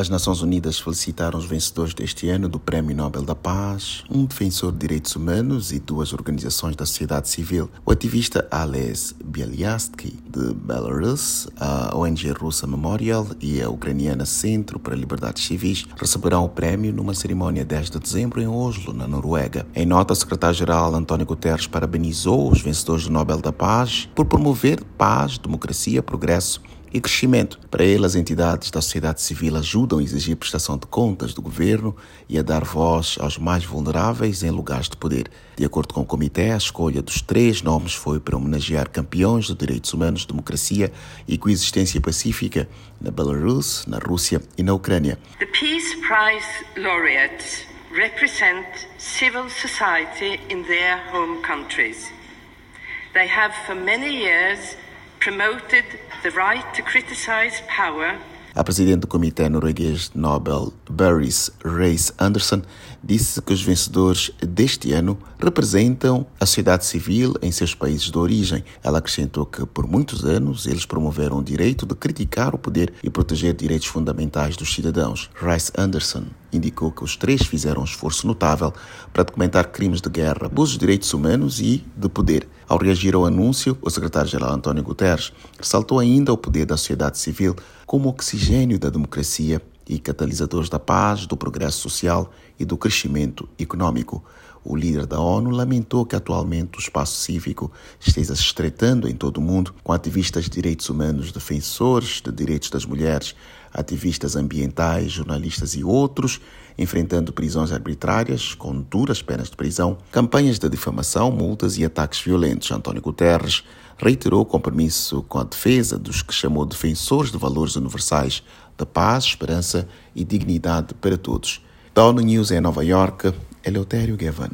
As Nações Unidas felicitaram os vencedores deste ano do Prémio Nobel da Paz, um defensor de direitos humanos e duas organizações da sociedade civil. O ativista Ales Bialyatsky, de Belarus, a ONG russa Memorial e a ucraniana Centro para Liberdades Civis receberão o prémio numa cerimônia 10 de dezembro em Oslo, na Noruega. Em nota, o secretário-geral António Guterres parabenizou os vencedores do Nobel da Paz por promover paz, democracia, progresso e crescimento. Para ele, as entidades da sociedade civil ajudam a exigir prestação de contas do governo e a dar voz aos mais vulneráveis em lugares de poder. De acordo com o comitê, a escolha dos três nomes foi para homenagear campeões de direitos humanos, democracia e coexistência pacífica na Belarus, na Rússia e na Ucrânia. The Peace Prize laureates represent civil society in their home countries. They have for many years promoted the right to criticize power a presidente do Comitê Norueguês Nobel, Beris Reis Anderson, disse que os vencedores deste ano representam a sociedade civil em seus países de origem. Ela acrescentou que, por muitos anos, eles promoveram o direito de criticar o poder e proteger direitos fundamentais dos cidadãos. Reis Anderson indicou que os três fizeram um esforço notável para documentar crimes de guerra, abusos de direitos humanos e de poder. Ao reagir ao anúncio, o secretário-geral António Guterres ressaltou ainda o poder da sociedade civil como oxigênio da democracia e catalisadores da paz, do progresso social e do crescimento econômico. O líder da ONU lamentou que atualmente o espaço cívico esteja se estreitando em todo o mundo, com ativistas de direitos humanos, defensores de direitos das mulheres, ativistas ambientais, jornalistas e outros, enfrentando prisões arbitrárias com duras penas de prisão, campanhas de difamação, multas e ataques violentos. António Guterres reiterou o compromisso com a defesa dos que chamou defensores de valores universais da paz, esperança e dignidade para todos. ONU News em Nova York, Eleutério Gavan.